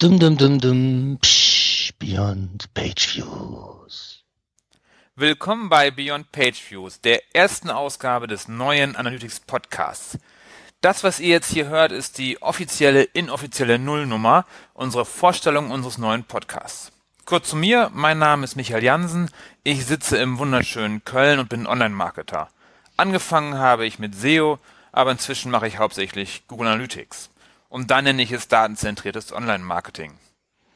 Dum dum dum dum. Psch, Beyond Page Views. Willkommen bei Beyond Page Views, der ersten Ausgabe des neuen Analytics Podcasts. Das, was ihr jetzt hier hört, ist die offizielle, inoffizielle Nullnummer, unsere Vorstellung unseres neuen Podcasts. Kurz zu mir, mein Name ist Michael Jansen, ich sitze im wunderschönen Köln und bin Online-Marketer. Angefangen habe ich mit SEO, aber inzwischen mache ich hauptsächlich Google Analytics. Und dann nenne ich es datenzentriertes Online-Marketing.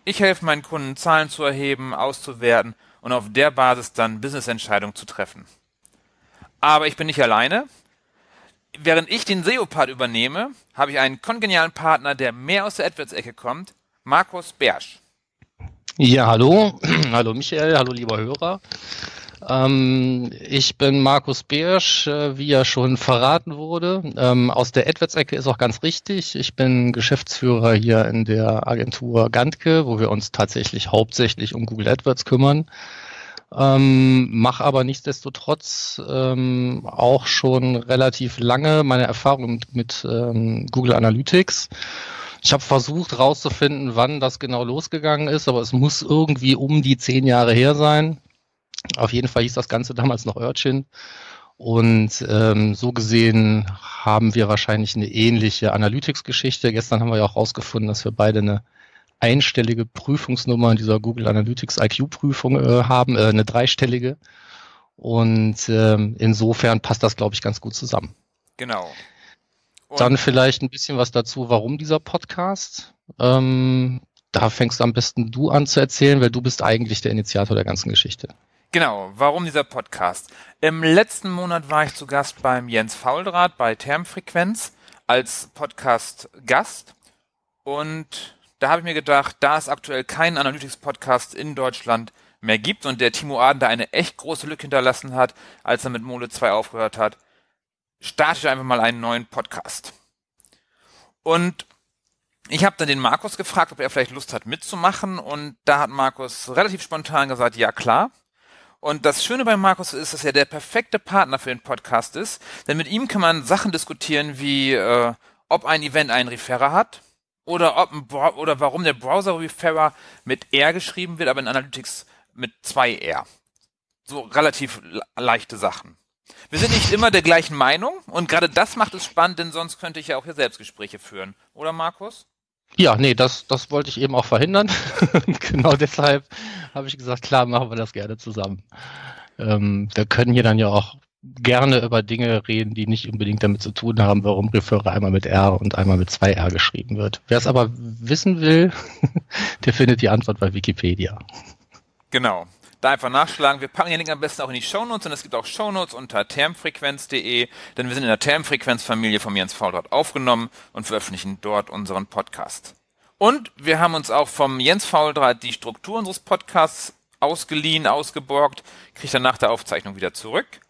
Ich helfe meinen Kunden, Zahlen zu erheben, auszuwerten und auf der Basis dann Business-Entscheidungen zu treffen. Aber ich bin nicht alleine während ich den SEO-Part übernehme, habe ich einen kongenialen Partner, der mehr aus der AdWords-Ecke kommt, Markus Bersch. Ja, hallo. hallo Michael, hallo lieber Hörer. Ähm, ich bin Markus Bersch, äh, wie ja schon verraten wurde. Ähm, aus der AdWords-Ecke ist auch ganz richtig. Ich bin Geschäftsführer hier in der Agentur Gantke, wo wir uns tatsächlich hauptsächlich um Google AdWords kümmern ähm, mache aber nichtsdestotrotz ähm, auch schon relativ lange meine Erfahrung mit, mit ähm, Google Analytics. Ich habe versucht herauszufinden, wann das genau losgegangen ist, aber es muss irgendwie um die zehn Jahre her sein. Auf jeden Fall hieß das Ganze damals noch Urchin. Und ähm, so gesehen haben wir wahrscheinlich eine ähnliche Analytics-Geschichte. Gestern haben wir ja auch herausgefunden, dass wir beide eine einstellige Prüfungsnummer in dieser Google Analytics IQ-Prüfung äh, haben, äh, eine dreistellige. Und ähm, insofern passt das, glaube ich, ganz gut zusammen. Genau. Und Dann vielleicht ein bisschen was dazu, warum dieser Podcast. Ähm, da fängst am besten du an zu erzählen, weil du bist eigentlich der Initiator der ganzen Geschichte. Genau, warum dieser Podcast? Im letzten Monat war ich zu Gast beim Jens Fauldraht bei Termfrequenz als Podcast-Gast und da habe ich mir gedacht, da es aktuell keinen Analytics-Podcast in Deutschland mehr gibt und der Timo Aden da eine echt große Lücke hinterlassen hat, als er mit Mole 2 aufgehört hat, starte ich einfach mal einen neuen Podcast. Und ich habe dann den Markus gefragt, ob er vielleicht Lust hat mitzumachen und da hat Markus relativ spontan gesagt, ja klar. Und das Schöne bei Markus ist, dass er der perfekte Partner für den Podcast ist, denn mit ihm kann man Sachen diskutieren wie, äh, ob ein Event einen Referrer hat, oder ob ein oder warum der Browser Referrer mit R geschrieben wird, aber in Analytics mit zwei R. So relativ leichte Sachen. Wir sind nicht immer der gleichen Meinung und gerade das macht es spannend, denn sonst könnte ich ja auch hier Selbstgespräche führen. Oder Markus? Ja, nee, das, das wollte ich eben auch verhindern. genau deshalb habe ich gesagt, klar, machen wir das gerne zusammen. Ähm, wir können hier dann ja auch gerne über Dinge reden, die nicht unbedingt damit zu tun haben, warum Referrer einmal mit R und einmal mit zwei R geschrieben wird. Wer es aber wissen will, der findet die Antwort bei Wikipedia. Genau. Da einfach nachschlagen. Wir packen den Link am besten auch in die Shownotes und es gibt auch Shownotes unter termfrequenz.de, denn wir sind in der Termfrequenz-Familie von Jens Faulrad aufgenommen und veröffentlichen dort unseren Podcast. Und wir haben uns auch vom Jens Fauldraht die Struktur unseres Podcasts ausgeliehen, ausgeborgt, kriegt dann nach der Aufzeichnung wieder zurück.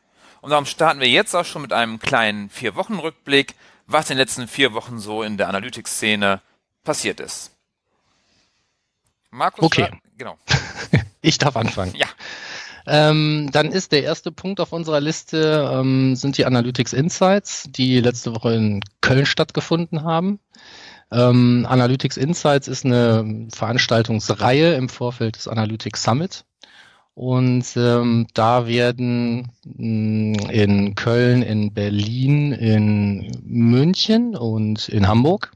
Und darum starten wir jetzt auch schon mit einem kleinen Vier-Wochen-Rückblick, was in den letzten vier Wochen so in der Analytics-Szene passiert ist. Markus, okay. genau. ich darf anfangen. Ja. Ähm, dann ist der erste Punkt auf unserer Liste ähm, sind die Analytics Insights, die letzte Woche in Köln stattgefunden haben. Ähm, Analytics Insights ist eine Veranstaltungsreihe im Vorfeld des Analytics Summit. Und ähm, da werden mh, hm, in Köln, in Berlin, in München und in Hamburg,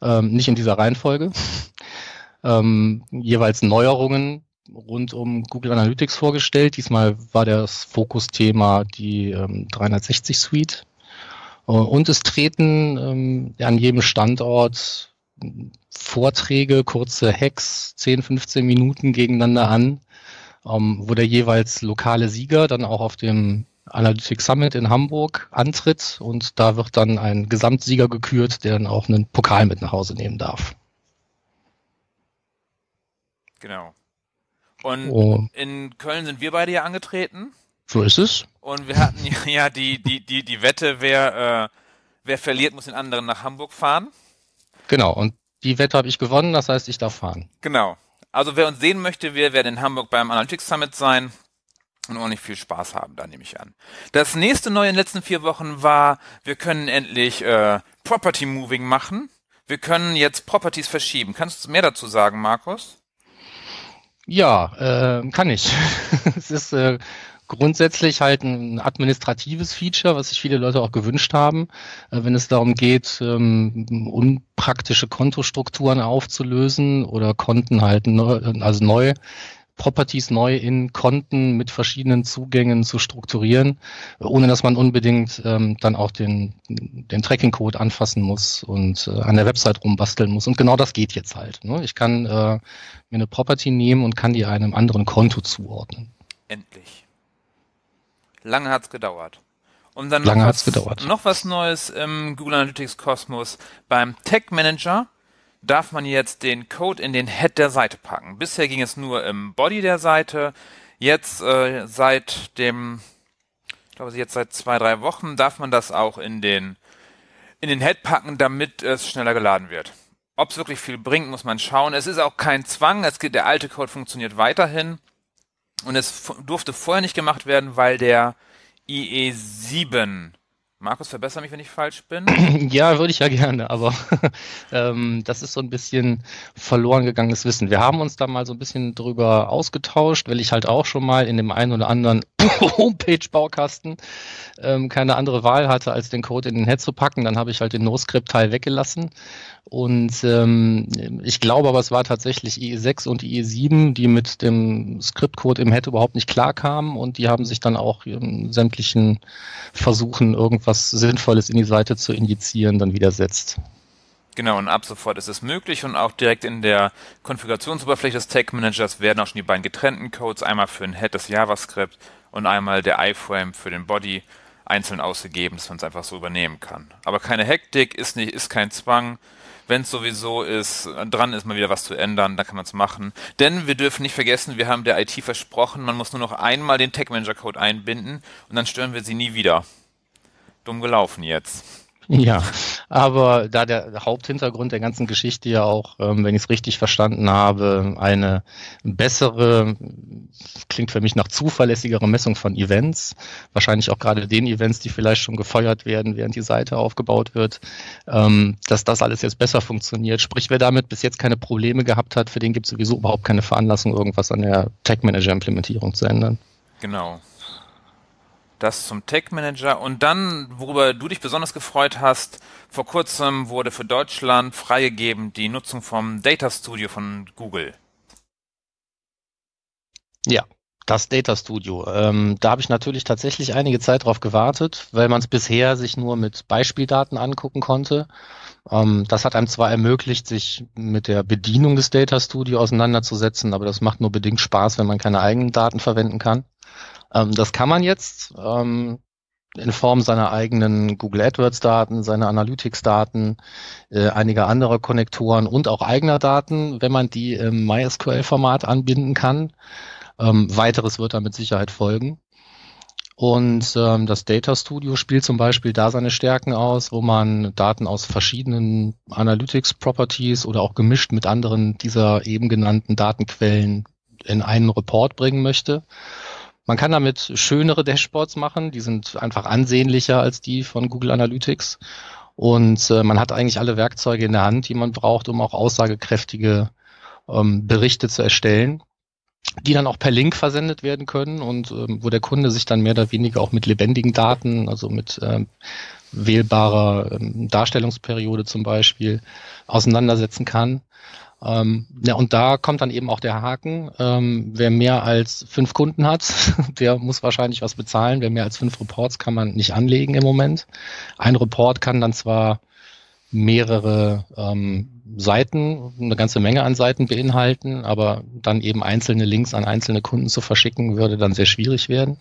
ähm, nicht in dieser Reihenfolge, ähm, jeweils Neuerungen rund um Google Analytics vorgestellt. Diesmal war das Fokusthema die ähm, 360 Suite. Äh, und es treten ähm, an jedem Standort Vorträge, kurze Hacks, 10, 15 Minuten gegeneinander an ähm, wo der jeweils lokale Sieger dann auch auf dem Analytics Summit in Hamburg antritt und da wird dann ein Gesamtsieger gekürt, der dann auch einen Pokal mit nach Hause nehmen darf. Genau. Und oh. in Köln sind wir beide ja angetreten. So ist es. Und wir hatten ja die, die, die, die Wette, wer, äh, wer verliert, muss den anderen nach Hamburg fahren. Genau, und die Wette habe ich gewonnen, das heißt, ich darf fahren. Genau. Also wer uns sehen möchte, wir werden in Hamburg beim Analytics Summit sein und ordentlich viel Spaß haben, da nehme ich an. Das nächste neue in den letzten vier Wochen war, wir können endlich äh, Property Moving machen. wir können jetzt Properties verschieben. Kannst du mehr dazu sagen, Markus? Ja, äh, kann ich. es ist äh, grundsätzlich halt ein administratives Feature, was sich viele Leute auch gewünscht haben, äh, wenn es darum geht, ähm, unpraktische Kontostrukturen aufzulösen oder Konten halt neu, also neu Properties neu in Konten mit verschiedenen Zugängen zu strukturieren, ohne dass man unbedingt ähm, dann auch den, den Tracking-Code anfassen muss und äh, an der Website rumbasteln muss. Und genau das geht jetzt halt. Ne? Ich kann äh, mir eine Property nehmen und kann die einem anderen Konto zuordnen. Endlich. Lange hat's gedauert. Und dann noch, Lange was, gedauert. noch was Neues im Google Analytics Kosmos beim Tag Manager darf man jetzt den Code in den Head der Seite packen. Bisher ging es nur im Body der Seite. Jetzt äh, seit dem, ich glaube jetzt seit zwei, drei Wochen darf man das auch in den, in den Head packen, damit es schneller geladen wird. Ob es wirklich viel bringt, muss man schauen. Es ist auch kein Zwang. Es geht, der alte Code funktioniert weiterhin. Und es durfte vorher nicht gemacht werden, weil der IE7 Markus, verbessere mich, wenn ich falsch bin. Ja, würde ich ja gerne, aber ähm, das ist so ein bisschen verloren gegangenes Wissen. Wir haben uns da mal so ein bisschen drüber ausgetauscht, weil ich halt auch schon mal in dem einen oder anderen Homepage-Baukasten ähm, keine andere Wahl hatte, als den Code in den Head zu packen. Dann habe ich halt den NoScript-Teil weggelassen. Und ähm, ich glaube aber, es war tatsächlich IE6 und IE7, die mit dem Script-Code im Head überhaupt nicht klarkamen und die haben sich dann auch in sämtlichen Versuchen, irgendwas Sinnvolles in die Seite zu injizieren, dann widersetzt. Genau, und ab sofort ist es möglich und auch direkt in der Konfigurationsoberfläche des Tag Managers werden auch schon die beiden getrennten Codes, einmal für den Head das JavaScript und einmal der iframe für den Body einzeln ausgegeben, dass man es einfach so übernehmen kann. Aber keine Hektik, ist nicht, ist kein Zwang. Wenn es sowieso ist, dran ist mal wieder was zu ändern, dann kann man es machen. Denn wir dürfen nicht vergessen, wir haben der IT versprochen, man muss nur noch einmal den Tag Manager Code einbinden und dann stören wir sie nie wieder. Dumm gelaufen jetzt. Ja, aber da der Haupthintergrund der ganzen Geschichte ja auch, ähm, wenn ich es richtig verstanden habe, eine bessere, klingt für mich nach zuverlässigere Messung von Events, wahrscheinlich auch gerade den Events, die vielleicht schon gefeuert werden, während die Seite aufgebaut wird, ähm, dass das alles jetzt besser funktioniert. Sprich, wer damit bis jetzt keine Probleme gehabt hat, für den gibt es sowieso überhaupt keine Veranlassung, irgendwas an der Tag Manager Implementierung zu ändern. Genau. Das zum Tech Manager. Und dann, worüber du dich besonders gefreut hast, vor kurzem wurde für Deutschland freigegeben die Nutzung vom Data Studio von Google. Ja, das Data Studio. Ähm, da habe ich natürlich tatsächlich einige Zeit drauf gewartet, weil man es bisher sich nur mit Beispieldaten angucken konnte. Ähm, das hat einem zwar ermöglicht, sich mit der Bedienung des Data Studio auseinanderzusetzen, aber das macht nur bedingt Spaß, wenn man keine eigenen Daten verwenden kann. Ähm, das kann man jetzt ähm, in Form seiner eigenen Google AdWords-Daten, seiner Analytics-Daten, äh, einiger anderer Konnektoren und auch eigener Daten, wenn man die im MySQL-Format anbinden kann. Ähm, weiteres wird da mit Sicherheit folgen. Und ähm, das Data Studio spielt zum Beispiel da seine Stärken aus, wo man Daten aus verschiedenen Analytics Properties oder auch gemischt mit anderen dieser eben genannten Datenquellen in einen Report bringen möchte. Man kann damit schönere Dashboards machen, die sind einfach ansehnlicher als die von Google Analytics. Und äh, man hat eigentlich alle Werkzeuge in der Hand, die man braucht, um auch aussagekräftige ähm, Berichte zu erstellen, die dann auch per Link versendet werden können und ähm, wo der Kunde sich dann mehr oder weniger auch mit lebendigen Daten, also mit ähm, wählbarer ähm, Darstellungsperiode zum Beispiel, auseinandersetzen kann. Ähm, ja, und da kommt dann eben auch der Haken. Ähm, wer mehr als fünf Kunden hat, der muss wahrscheinlich was bezahlen. Wer mehr als fünf Reports kann man nicht anlegen im Moment. Ein Report kann dann zwar mehrere ähm, Seiten, eine ganze Menge an Seiten beinhalten, aber dann eben einzelne Links an einzelne Kunden zu verschicken, würde dann sehr schwierig werden.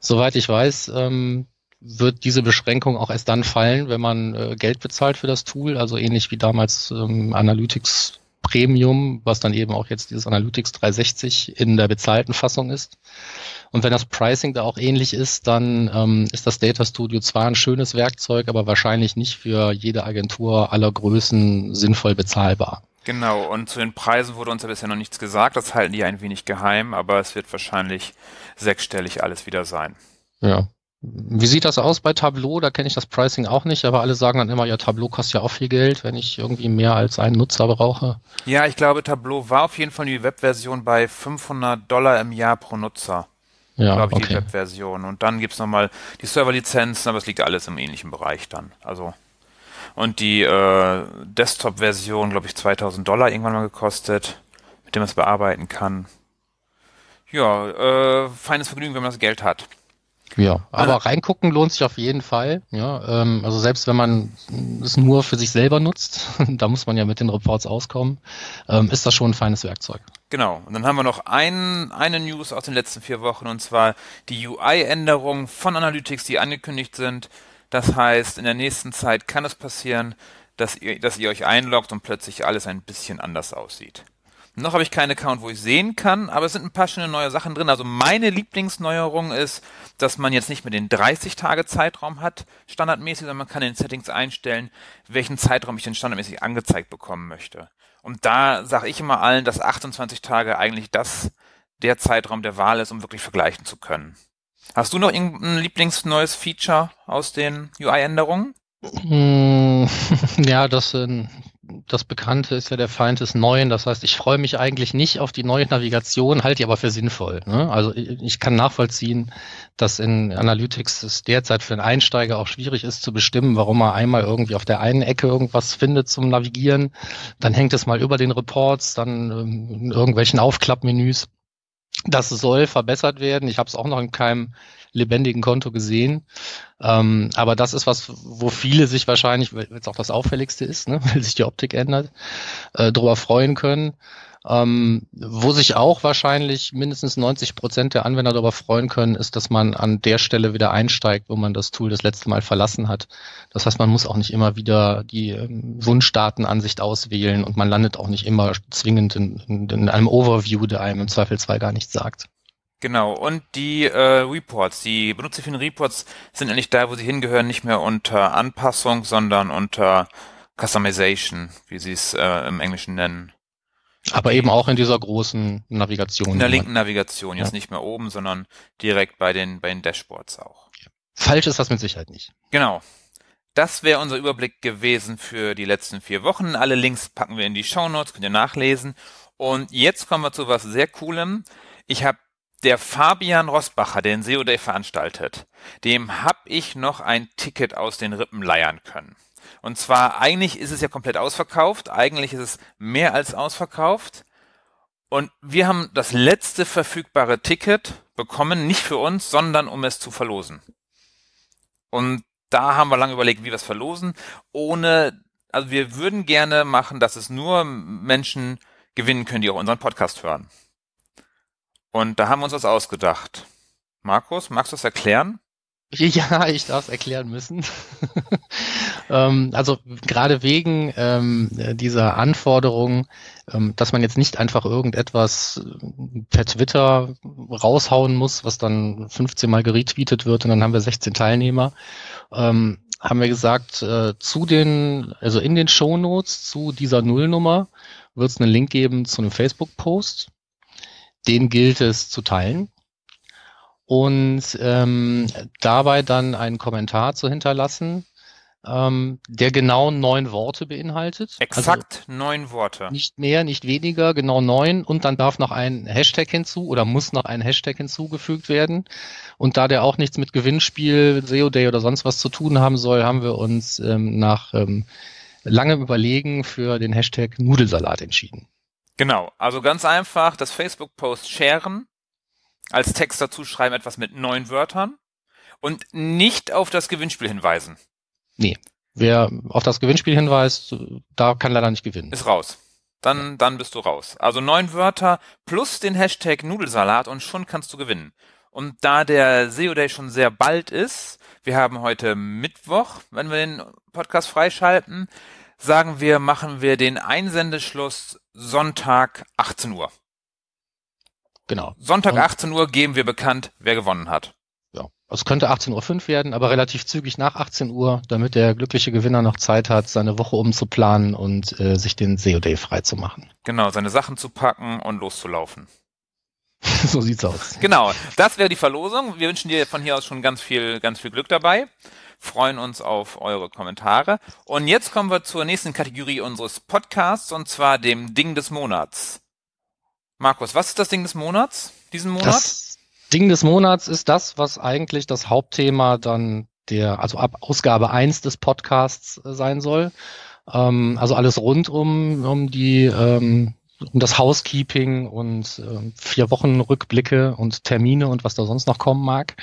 Soweit ich weiß, ähm, wird diese Beschränkung auch erst dann fallen, wenn man äh, Geld bezahlt für das Tool, also ähnlich wie damals ähm, Analytics Premium, was dann eben auch jetzt dieses Analytics 360 in der bezahlten Fassung ist. Und wenn das Pricing da auch ähnlich ist, dann ähm, ist das Data Studio zwar ein schönes Werkzeug, aber wahrscheinlich nicht für jede Agentur aller Größen sinnvoll bezahlbar. Genau, und zu den Preisen wurde uns ja bisher noch nichts gesagt, das halten die ein wenig geheim, aber es wird wahrscheinlich sechsstellig alles wieder sein. Ja, Wie sieht das aus bei Tableau? Da kenne ich das Pricing auch nicht, aber alle sagen dann immer, ja, Tableau kostet ja auch viel Geld, wenn ich irgendwie mehr als einen Nutzer brauche. Ja, ich glaube, Tableau war auf jeden Fall die Webversion bei 500 Dollar im Jahr pro Nutzer. Ja, glaube ich, okay. die Webversion. Und dann gibt's nochmal die Serverlizenzen, aber es liegt alles im ähnlichen Bereich dann. Also und die äh, Desktop-Version, glaube ich, 2000 Dollar irgendwann mal gekostet, mit dem man es bearbeiten kann. Ja, äh, feines Vergnügen, wenn man das Geld hat. Ja, aber also, reingucken lohnt sich auf jeden Fall. Ja, ähm, also selbst wenn man es nur für sich selber nutzt, da muss man ja mit den Reports auskommen, ähm, ist das schon ein feines Werkzeug. Genau. Und dann haben wir noch ein, eine News aus den letzten vier Wochen und zwar die UI-Änderungen von Analytics, die angekündigt sind. Das heißt, in der nächsten Zeit kann es passieren, dass ihr, dass ihr euch einloggt und plötzlich alles ein bisschen anders aussieht. Noch habe ich keinen Account, wo ich sehen kann, aber es sind ein paar schöne neue Sachen drin. Also meine Lieblingsneuerung ist, dass man jetzt nicht mehr den 30 Tage Zeitraum hat, standardmäßig, sondern man kann in den Settings einstellen, welchen Zeitraum ich denn standardmäßig angezeigt bekommen möchte. Und da sage ich immer allen, dass 28 Tage eigentlich das der Zeitraum der Wahl ist, um wirklich vergleichen zu können. Hast du noch irgendein Lieblingsneues Feature aus den UI-Änderungen? Hm, ja, das, äh, das Bekannte ist ja der Feind des Neuen. Das heißt, ich freue mich eigentlich nicht auf die neue Navigation, halte die aber für sinnvoll. Ne? Also ich kann nachvollziehen, dass in Analytics es derzeit für einen Einsteiger auch schwierig ist zu bestimmen, warum er einmal irgendwie auf der einen Ecke irgendwas findet zum Navigieren. Dann hängt es mal über den Reports, dann ähm, in irgendwelchen Aufklappmenüs. Das soll verbessert werden. Ich habe es auch noch in keinem lebendigen Konto gesehen. Ähm, aber das ist was, wo viele sich wahrscheinlich, weil es auch das Auffälligste ist, ne, weil sich die Optik ändert, äh, darüber freuen können. Ähm, wo sich auch wahrscheinlich mindestens 90 Prozent der Anwender darüber freuen können, ist, dass man an der Stelle wieder einsteigt, wo man das Tool das letzte Mal verlassen hat. Das heißt, man muss auch nicht immer wieder die ähm, Wunschdatenansicht auswählen und man landet auch nicht immer zwingend in, in, in einem Overview, der einem im Zweifelsfall gar nichts sagt. Genau, und die äh, Reports, die benutzerfähigen Reports sind eigentlich da, wo sie hingehören, nicht mehr unter Anpassung, sondern unter Customization, wie sie es äh, im Englischen nennen. Aber eben auch in dieser großen Navigation. In der linken Navigation, jetzt ja. nicht mehr oben, sondern direkt bei den, bei den Dashboards auch. Falsch ist das mit Sicherheit nicht. Genau. Das wäre unser Überblick gewesen für die letzten vier Wochen. Alle Links packen wir in die Show Notes, könnt ihr nachlesen. Und jetzt kommen wir zu was sehr Coolem. Ich habe der Fabian Rosbacher, der den SEO Day veranstaltet, dem habe ich noch ein Ticket aus den Rippen leiern können. Und zwar, eigentlich ist es ja komplett ausverkauft, eigentlich ist es mehr als ausverkauft. Und wir haben das letzte verfügbare Ticket bekommen, nicht für uns, sondern um es zu verlosen. Und da haben wir lange überlegt, wie wir es verlosen, ohne, also wir würden gerne machen, dass es nur Menschen gewinnen können, die auch unseren Podcast hören. Und da haben wir uns was ausgedacht. Markus, magst du es erklären? Ja, ich darf es erklären müssen. ähm, also gerade wegen ähm, dieser Anforderung, ähm, dass man jetzt nicht einfach irgendetwas äh, per Twitter raushauen muss, was dann 15 Mal geretweetet wird und dann haben wir 16 Teilnehmer, ähm, haben wir gesagt, äh, zu den, also in den Shownotes zu dieser Nullnummer wird es einen Link geben zu einem Facebook-Post den gilt es zu teilen und ähm, dabei dann einen Kommentar zu hinterlassen, ähm, der genau neun Worte beinhaltet. Exakt also neun Worte. Nicht mehr, nicht weniger, genau neun. Und dann darf noch ein Hashtag hinzu oder muss noch ein Hashtag hinzugefügt werden. Und da der auch nichts mit Gewinnspiel, SEO Day oder sonst was zu tun haben soll, haben wir uns ähm, nach ähm, langem Überlegen für den Hashtag Nudelsalat entschieden. Genau, also ganz einfach das Facebook-Post sharen, als Text dazu schreiben etwas mit neun Wörtern und nicht auf das Gewinnspiel hinweisen. Nee, wer auf das Gewinnspiel hinweist, da kann leider nicht gewinnen. Ist raus. Dann, dann bist du raus. Also neun Wörter plus den Hashtag Nudelsalat und schon kannst du gewinnen. Und da der SEO Day schon sehr bald ist, wir haben heute Mittwoch, wenn wir den Podcast freischalten, sagen wir, machen wir den Einsendeschluss Sonntag 18 Uhr. Genau. Sonntag 18 Uhr geben wir bekannt, wer gewonnen hat. Ja, es könnte 18.05 Uhr werden, aber relativ zügig nach 18 Uhr, damit der glückliche Gewinner noch Zeit hat, seine Woche umzuplanen und äh, sich den Day freizumachen. Genau, seine Sachen zu packen und loszulaufen. so sieht's aus. Genau, das wäre die Verlosung. Wir wünschen dir von hier aus schon ganz viel, ganz viel Glück dabei. Freuen uns auf eure Kommentare. Und jetzt kommen wir zur nächsten Kategorie unseres Podcasts und zwar dem Ding des Monats. Markus, was ist das Ding des Monats diesen Monat? Das Ding des Monats ist das, was eigentlich das Hauptthema dann der, also ab Ausgabe 1 des Podcasts äh, sein soll. Ähm, also alles rund um, um die ähm, um das Housekeeping und äh, vier Wochen Rückblicke und Termine und was da sonst noch kommen mag.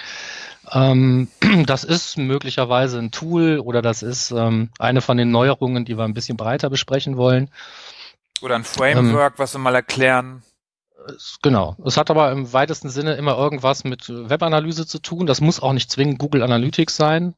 Ähm, das ist möglicherweise ein Tool oder das ist ähm, eine von den Neuerungen, die wir ein bisschen breiter besprechen wollen. Oder ein Framework, ähm, was wir mal erklären. Genau. Es hat aber im weitesten Sinne immer irgendwas mit Webanalyse zu tun. Das muss auch nicht zwingend Google Analytics sein.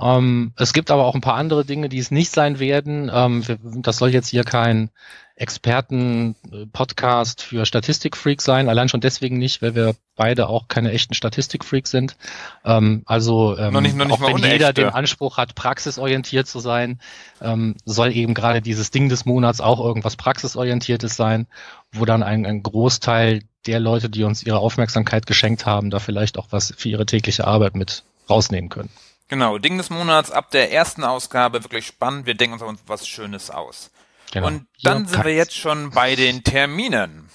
Ähm, es gibt aber auch ein paar andere Dinge, die es nicht sein werden. Ähm, das soll jetzt hier kein Experten-Podcast für Statistikfreaks sein. Allein schon deswegen nicht, weil wir beide auch keine echten Statistikfreaks sind. Ähm, also ähm, noch nicht, noch nicht auch wenn unechte. jeder den Anspruch hat, praxisorientiert zu sein, ähm, soll eben gerade dieses Ding des Monats auch irgendwas praxisorientiertes sein, wo dann ein, ein Großteil der Leute, die uns ihre Aufmerksamkeit geschenkt haben, da vielleicht auch was für ihre tägliche Arbeit mit rausnehmen können. Genau, Ding des Monats ab der ersten Ausgabe, wirklich spannend. Wir denken uns was Schönes aus. Genau. Und dann ja, sind wir jetzt schon bei den Terminen.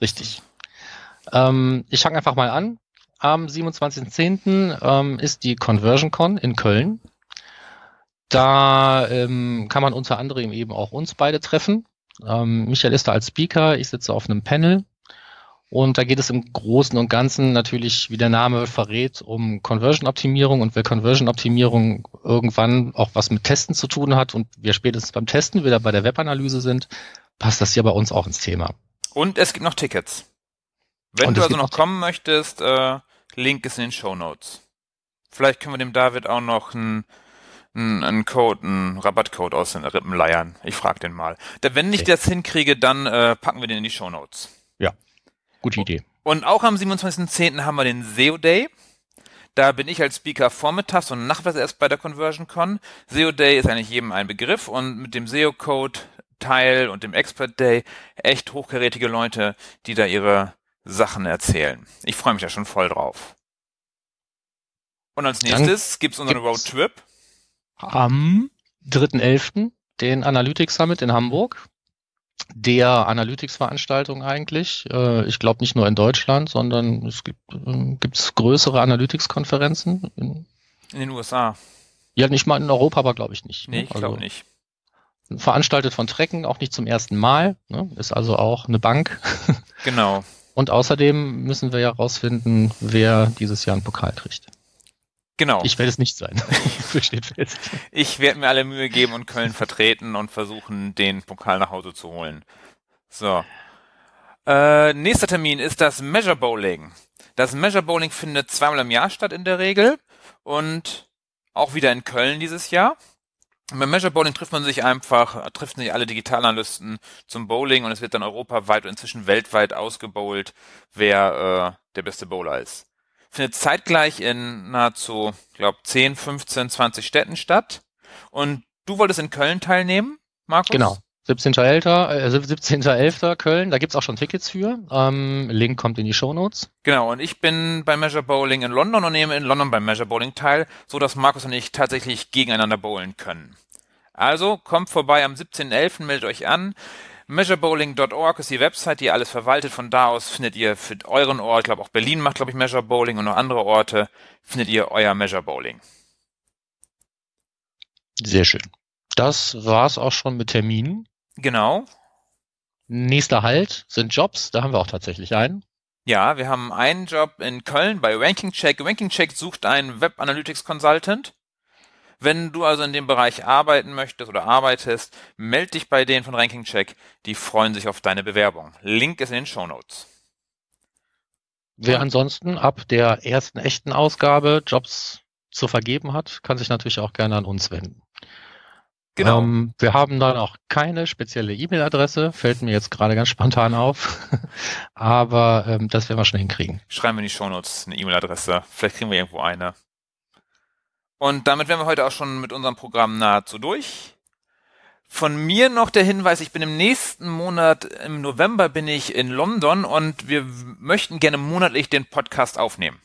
Richtig. Ähm, ich fange einfach mal an. Am 27.10. Ähm, ist die ConversionCon in Köln. Da ähm, kann man unter anderem eben auch uns beide treffen. Ähm, Michael ist da als Speaker, ich sitze auf einem Panel und da geht es im Großen und Ganzen natürlich, wie der Name verrät, um Conversion-Optimierung. Und weil Conversion-Optimierung irgendwann auch was mit Testen zu tun hat und wir spätestens beim Testen wieder bei der Webanalyse sind, passt das hier bei uns auch ins Thema. Und es gibt noch Tickets. Wenn und du also noch kommen möchtest, äh, Link ist in den Show Notes. Vielleicht können wir dem David auch noch einen einen Code, einen Rabattcode aus den Rippen leiern. Ich frage den mal. Wenn ich okay. das hinkriege, dann äh, packen wir den in die Show Notes. Gute Idee. Und auch am 27.10. haben wir den SEO Day. Da bin ich als Speaker vormittags und nachmittags erst bei der Conversion Con. SEO Day ist eigentlich jedem ein Begriff und mit dem SEO Code Teil und dem Expert Day echt hochkarätige Leute, die da ihre Sachen erzählen. Ich freue mich ja schon voll drauf. Und als nächstes Dann gibt's unseren Roadtrip. Am 3.11. den Analytics Summit in Hamburg der Analytics-Veranstaltung eigentlich. Äh, ich glaube nicht nur in Deutschland, sondern es gibt äh, gibt's größere Analytics-Konferenzen in, in, den USA. Ja, nicht mal in Europa, aber glaube ich nicht. Nee, ich also, glaube nicht. Veranstaltet von Trecken, auch nicht zum ersten Mal. Ne? Ist also auch eine Bank. Genau. Und außerdem müssen wir ja rausfinden, wer dieses Jahr einen Pokal kriegt. Genau. Ich werde es nicht sein. Steht fest. Ich werde mir alle Mühe geben und Köln vertreten und versuchen, den Pokal nach Hause zu holen. So. Äh, nächster Termin ist das Measure Bowling. Das Measure Bowling findet zweimal im Jahr statt in der Regel und auch wieder in Köln dieses Jahr. beim Measure Bowling trifft man sich einfach, trifft sich alle Digitalanalysten zum Bowling und es wird dann europaweit und inzwischen weltweit ausgebowlt, wer äh, der beste Bowler ist findet zeitgleich in nahezu, glaube 10, 15, 20 Städten statt. Und du wolltest in Köln teilnehmen, Markus? Genau. 17.11. Äh, 17. Köln, da gibt's auch schon Tickets für. Ähm, Link kommt in die Show Notes. Genau, und ich bin bei Measure Bowling in London und nehme in London beim Measure Bowling teil, so dass Markus und ich tatsächlich gegeneinander bowlen können. Also kommt vorbei am 17.11., meldet euch an. Measurebowling.org ist die Website, die alles verwaltet. Von da aus findet ihr für euren Ort, ich glaube auch Berlin macht, glaube ich, Measure Bowling und noch andere Orte, findet ihr euer Measure Bowling. Sehr schön. Das war's auch schon mit Terminen. Genau. Nächster Halt sind Jobs. Da haben wir auch tatsächlich einen. Ja, wir haben einen Job in Köln bei Ranking Check. Ranking Check sucht einen Web Analytics Consultant. Wenn du also in dem Bereich arbeiten möchtest oder arbeitest, melde dich bei denen von Ranking Check. Die freuen sich auf deine Bewerbung. Link ist in den Show Notes. Wer ansonsten ab der ersten echten Ausgabe Jobs zu vergeben hat, kann sich natürlich auch gerne an uns wenden. Genau. Ähm, wir haben dann auch keine spezielle E-Mail-Adresse, fällt mir jetzt gerade ganz spontan auf. Aber ähm, das werden wir schon hinkriegen. Schreiben wir in die Shownotes eine E-Mail-Adresse. Vielleicht kriegen wir irgendwo eine. Und damit wären wir heute auch schon mit unserem Programm nahezu durch. Von mir noch der Hinweis, ich bin im nächsten Monat, im November bin ich in London und wir möchten gerne monatlich den Podcast aufnehmen.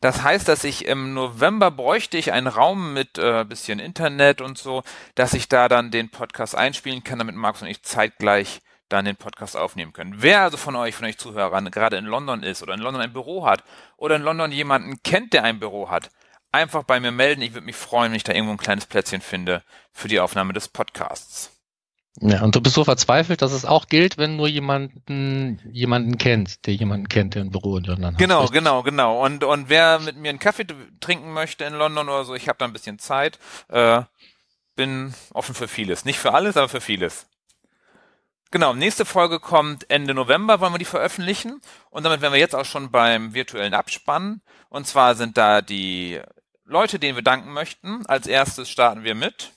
Das heißt, dass ich im November bräuchte ich einen Raum mit äh, bisschen Internet und so, dass ich da dann den Podcast einspielen kann, damit Markus und ich zeitgleich dann den Podcast aufnehmen können. Wer also von euch, von euch Zuhörern gerade in London ist oder in London ein Büro hat oder in London jemanden kennt, der ein Büro hat, einfach bei mir melden. Ich würde mich freuen, wenn ich da irgendwo ein kleines Plätzchen finde für die Aufnahme des Podcasts. Ja, und du bist so verzweifelt, dass es auch gilt, wenn nur jemanden jemanden kennt, der jemanden kennt, der ein Büro in London hat. Genau, genau, genau. Und und wer mit mir einen Kaffee trinken möchte in London oder so, ich habe da ein bisschen Zeit, äh, bin offen für vieles. Nicht für alles, aber für vieles. Genau, nächste Folge kommt Ende November, wollen wir die veröffentlichen. Und damit wären wir jetzt auch schon beim virtuellen Abspann. Und zwar sind da die Leute, denen wir danken möchten. Als erstes starten wir mit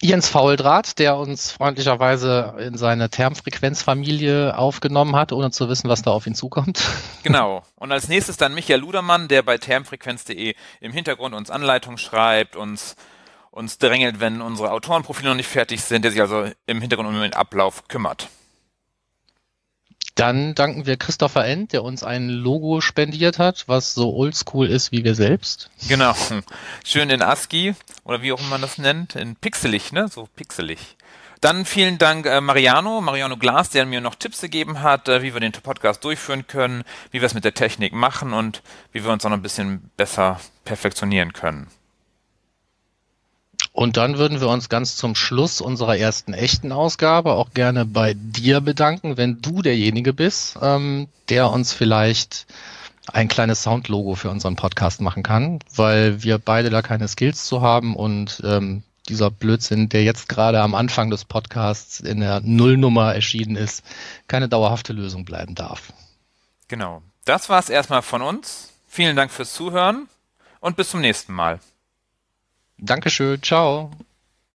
Jens Fauldraht, der uns freundlicherweise in seine Termfrequenzfamilie aufgenommen hat, ohne zu wissen, was da auf ihn zukommt. Genau. Und als nächstes dann Michael Ludermann, der bei termfrequenz.de im Hintergrund uns Anleitungen schreibt, uns uns drängelt, wenn unsere Autorenprofile noch nicht fertig sind, der sich also im Hintergrund um den Ablauf kümmert. Dann danken wir Christopher End, der uns ein Logo spendiert hat, was so oldschool ist wie wir selbst. Genau. Schön in ASCII oder wie auch immer man das nennt, in pixelig, ne? So pixelig. Dann vielen Dank äh, Mariano, Mariano Glas, der mir noch Tipps gegeben hat, äh, wie wir den Podcast durchführen können, wie wir es mit der Technik machen und wie wir uns auch noch ein bisschen besser perfektionieren können. Und dann würden wir uns ganz zum Schluss unserer ersten echten Ausgabe auch gerne bei dir bedanken, wenn du derjenige bist, ähm, der uns vielleicht ein kleines Soundlogo für unseren Podcast machen kann, weil wir beide da keine Skills zu haben und ähm, dieser Blödsinn, der jetzt gerade am Anfang des Podcasts in der Nullnummer erschienen ist, keine dauerhafte Lösung bleiben darf. Genau. Das war es erstmal von uns. Vielen Dank fürs Zuhören und bis zum nächsten Mal. Dankeschön, ciao.